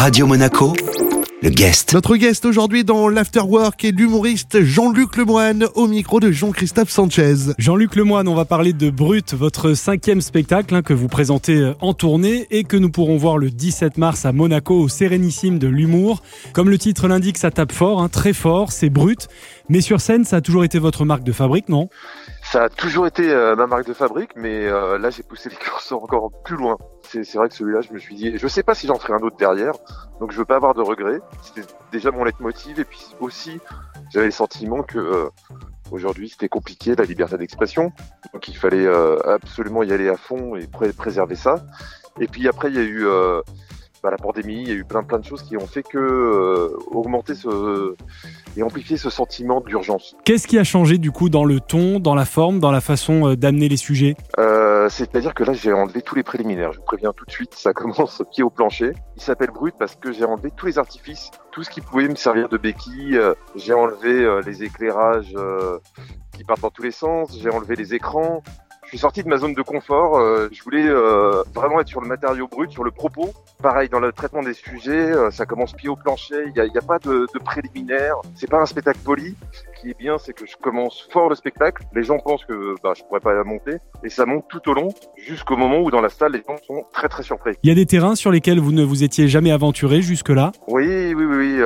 Radio Monaco, le guest. Notre guest aujourd'hui dans l'Afterwork est l'humoriste Jean-Luc Lemoine au micro de Jean-Christophe Sanchez. Jean-Luc Lemoine, on va parler de Brut, votre cinquième spectacle hein, que vous présentez euh, en tournée et que nous pourrons voir le 17 mars à Monaco au Sérénissime de l'humour. Comme le titre l'indique, ça tape fort, hein, très fort, c'est Brut. Mais sur scène, ça a toujours été votre marque de fabrique, non? Ça a toujours été euh, ma marque de fabrique, mais euh, là j'ai poussé les curseurs encore plus loin. C'est vrai que celui-là, je me suis dit, je sais pas si j'en ferai un autre derrière, donc je veux pas avoir de regrets. C'était déjà mon leitmotiv, et puis aussi, j'avais le sentiment que euh, aujourd'hui c'était compliqué la liberté d'expression, donc il fallait absolument y aller à fond et préserver ça. Et puis après, il y a eu bah, la pandémie, il y a eu plein plein de choses qui ont fait que euh, augmenter ce et amplifier ce sentiment d'urgence. Qu'est-ce qui a changé du coup dans le ton, dans la forme, dans la façon euh, d'amener les sujets? Euh, C'est-à-dire que là j'ai enlevé tous les préliminaires. Je vous préviens tout de suite, ça commence pied au plancher. Il s'appelle brut parce que j'ai enlevé tous les artifices, tout ce qui pouvait me servir de béquille. Euh, j'ai enlevé les éclairages qui partent dans tous les sens. J'ai enlevé les écrans. Je suis sorti de ma zone de confort. Euh, je voulais euh, vraiment être sur le matériau brut, sur le propos. Pareil dans le traitement des sujets, euh, ça commence pied au plancher. Il n'y a, y a, pas de, de préliminaire. C'est pas un spectacle poli. Ce qui est bien, c'est que je commence fort le spectacle. Les gens pensent que bah, je pourrais pas la monter, et ça monte tout au long, jusqu'au moment où dans la salle, les gens sont très très surpris. Il y a des terrains sur lesquels vous ne vous étiez jamais aventuré jusque-là? Oui, oui, oui. oui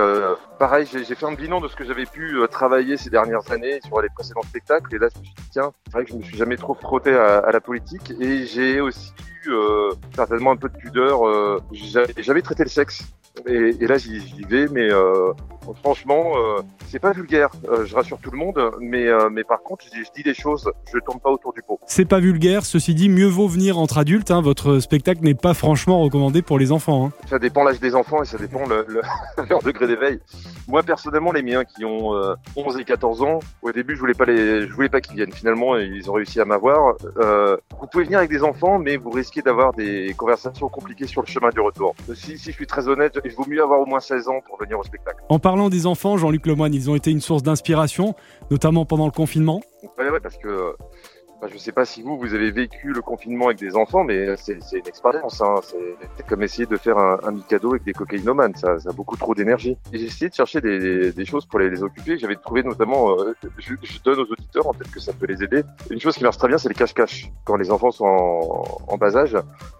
pareil, j'ai fait un bilan de ce que j'avais pu travailler ces dernières années sur les précédents spectacles, et là, je me suis dit tiens, c'est vrai que je me suis jamais trop frotté à, la politique et j'ai aussi eu euh, certainement un peu de pudeur. Euh, J'avais traité le sexe et, et là j'y vais, mais euh, franchement, euh, c'est pas vulgaire. Euh, je rassure tout le monde, mais mais par contre, je, je, dis des choses. Je tourne pas autour du pot. C'est pas vulgaire. Ceci dit, mieux vaut venir entre adultes. Hein. Votre spectacle n'est pas franchement recommandé pour les enfants. Hein. Ça dépend l'âge des enfants et ça dépend le, le leur degré d'éveil. Moi personnellement, les miens qui ont 11 et 14 ans, au début, je voulais pas les, je voulais pas qu'ils viennent. Finalement, ils ont réussi à m'avoir. vous pouvez venir avec des enfants, mais vous risquez d'avoir des conversations compliquées sur le chemin du retour. Si, si je suis très honnête, il vaut mieux avoir au moins 16 ans pour venir au spectacle. En parlant des enfants, Jean-Luc Lemoine, ils ont été une source d'inspiration, notamment pendant le confinement. Oui, parce que je ne sais pas si vous, vous avez vécu le confinement avec des enfants, mais c'est une expérience. Hein. C'est comme essayer de faire un, un Mikado avec des cocaïnomanes. Ça, ça a beaucoup trop d'énergie. J'ai essayé de chercher des, des, choses pour les, les occuper. J'avais trouvé notamment, euh, je, je, donne aux auditeurs, peut-être que ça peut les aider. Une chose qui marche très bien, c'est les cache-cache. Quand les enfants sont en, en, bas âge,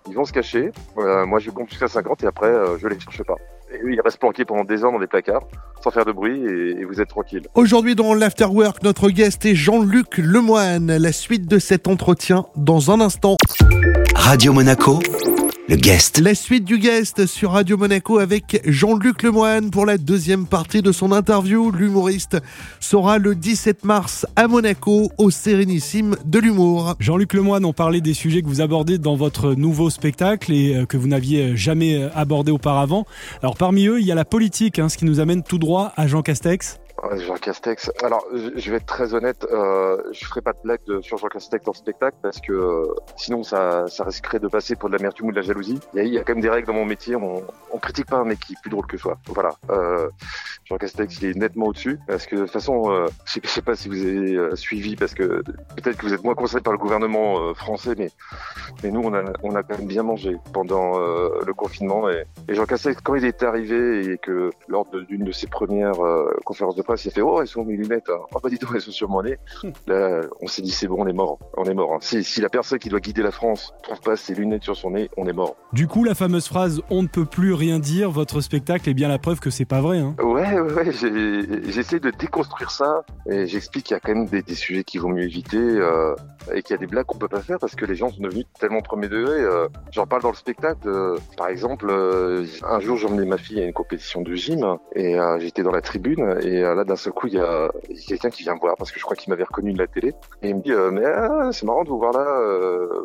ils vont se cacher. Euh, moi, je compte jusqu'à 50 et après, euh, je les cherche pas. Et ils restent planqués pendant des heures dans des placards, sans faire de bruit, et, et vous êtes tranquille. Aujourd'hui, dans l'Afterwork, notre guest est Jean-Luc Lemoine. La suite de cet entretien dans un instant. Radio Monaco, le guest. La suite du guest sur Radio Monaco avec Jean-Luc Lemoine pour la deuxième partie de son interview. L'humoriste sera le 17 mars à Monaco au Sérénissime de l'humour. Jean-Luc Lemoine, on parlait des sujets que vous abordez dans votre nouveau spectacle et euh, que vous n'aviez jamais abordé auparavant. Alors parmi eux, il y a la politique, hein, ce qui nous amène tout droit à Jean Castex. Jean Castex. Alors, je vais être très honnête, euh, je ferai pas de blague sur Jean Castex dans le spectacle parce que euh, sinon ça, ça risquerait de passer pour de l'amertume ou de la jalousie. Il y, a, quand même des règles dans mon métier. On, critique pas un mec qui est plus drôle que soi. Voilà. Euh, Jean Castex, il est nettement au-dessus parce que de toute façon, euh, je, sais, sais pas si vous avez euh, suivi parce que peut-être que vous êtes moins conseillé par le gouvernement français, mais nous on a on a quand même bien mangé pendant le confinement et, Jean Castex quand il est arrivé et que lors d'une de, ses premières conférences de presse, il a fait oh ils sont mes lunettes, hein. oh bah dis donc elles sont sur mon nez. Là, on s'est dit c'est bon, on est mort, on est mort. Hein. Si, si la personne qui doit guider la France trouve pas ses lunettes sur son nez, on est mort. Du coup, la fameuse phrase on ne peut plus rien dire, votre spectacle est bien la preuve que c'est pas vrai. Hein. Ouais, ouais, j'essaie de déconstruire ça et j'explique qu'il y a quand même des, des, sujets qu'il vaut mieux éviter euh, et qu'il y a des blagues qu'on peut pas faire parce que les gens sont devenus tellement premier degré. Euh, J'en parle dans le spectacle. Euh, par exemple, euh, un jour, emmené ma fille à une compétition de gym et euh, j'étais dans la tribune et là, d'un seul coup, il y a, quelqu'un qui vient me voir parce que je crois qu'il m'avait reconnu de la télé et il me dit mais ah, c'est marrant de vous voir là.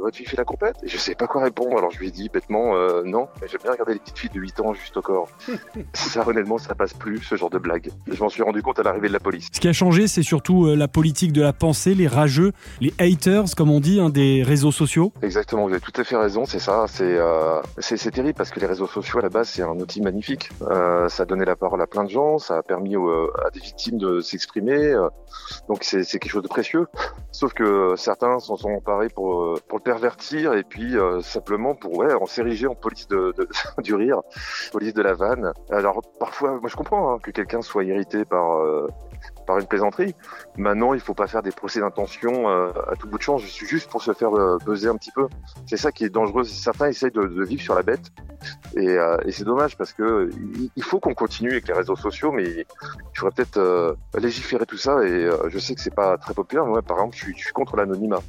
votre fille fait la compète et je sais pas quoi répondre. Alors je lui ai dit bêtement non. J'aime bien regarder les petites filles de 8 ans juste au corps. ça honnêtement, ça passe plus ce genre de blague. Je m'en suis rendu compte à l'arrivée de la police. Ce qui a changé, c'est surtout euh, la politique de la pensée, les rageux, les haters, comme on dit, hein, des réseaux sociaux. Exactement, vous avez tout à fait raison, c'est ça. C'est euh, c'est terrible parce que les réseaux sociaux, à la base, c'est un outil magnifique. Euh, ça a donné la parole à plein de gens, ça a permis à des victimes de s'exprimer. donc c'est quelque chose de précieux. Sauf que certains s'en sont emparés pour, pour le pervertir et puis simplement pour ouais, en s'ériger en police de, de, du rire, police de la vanne. Alors parfois, moi je comprends hein, que quelqu'un soit irrité par euh, par une plaisanterie. Maintenant, il faut pas faire des procès d'intention euh, à tout bout de champ. Juste pour se faire euh, peser un petit peu. C'est ça qui est dangereux. Certains essayent de vivre sur la bête, et, euh, et c'est dommage parce que il faut qu'on continue avec les réseaux sociaux, mais il faudrait peut-être légiférer tout ça. Et je sais que c'est pas très populaire. Moi, par exemple, je suis, je suis contre l'anonymat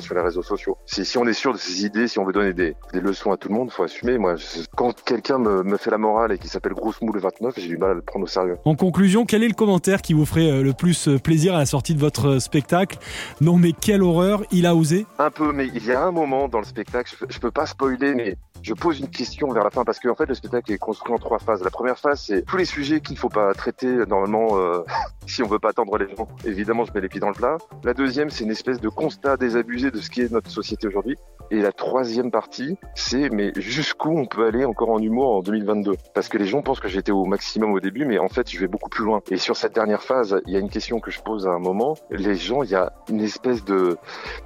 sur les réseaux sociaux. Si, si on est sûr de ses idées, si on veut donner des, des leçons à tout le monde, faut assumer. Moi, quand quelqu'un me, me fait la morale et qui s'appelle Grosse Moule 29, j'ai du mal à le prendre au sérieux. En conclusion, quel est le commentaire qui vous ferait euh, le plus euh, plaisir à la sortie de votre euh, spectacle? Non mais quelle horreur, il a osé? Un peu, mais il y a un moment dans le spectacle, je, peux pas spoiler, mais je pose une question vers la fin parce qu'en en fait le spectacle est construit en trois phases. La première phase, c'est tous les sujets qu'il ne faut pas traiter normalement si on veut pas attendre les gens. Évidemment, je mets les pieds dans le plat. La deuxième, c'est une espèce de constat désabusé de ce qui est notre société aujourd'hui. Et la troisième partie, c'est mais jusqu'où on peut aller encore en humour en 2022 Parce que les gens pensent que j'étais au maximum au début, mais en fait, je vais beaucoup plus loin. Et sur cette dernière phase, il y a une question que je pose à un moment. Les gens, il y a une espèce de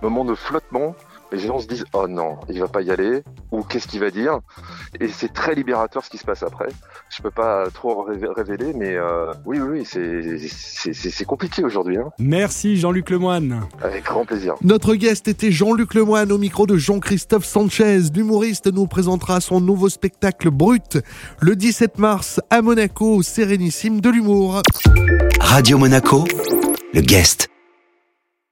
moment de flottement les gens se disent oh non, il va pas y aller ou qu'est-ce qu'il va dire? Et c'est très libérateur ce qui se passe après. Je peux pas trop révéler, mais euh, oui oui c'est compliqué aujourd'hui. Hein. Merci Jean-Luc Lemoine. Avec grand plaisir. Notre guest était Jean-Luc Lemoine au micro de Jean-Christophe Sanchez. L'humoriste nous présentera son nouveau spectacle Brut le 17 mars à Monaco au Sérénissime de l'humour. Radio Monaco, le guest.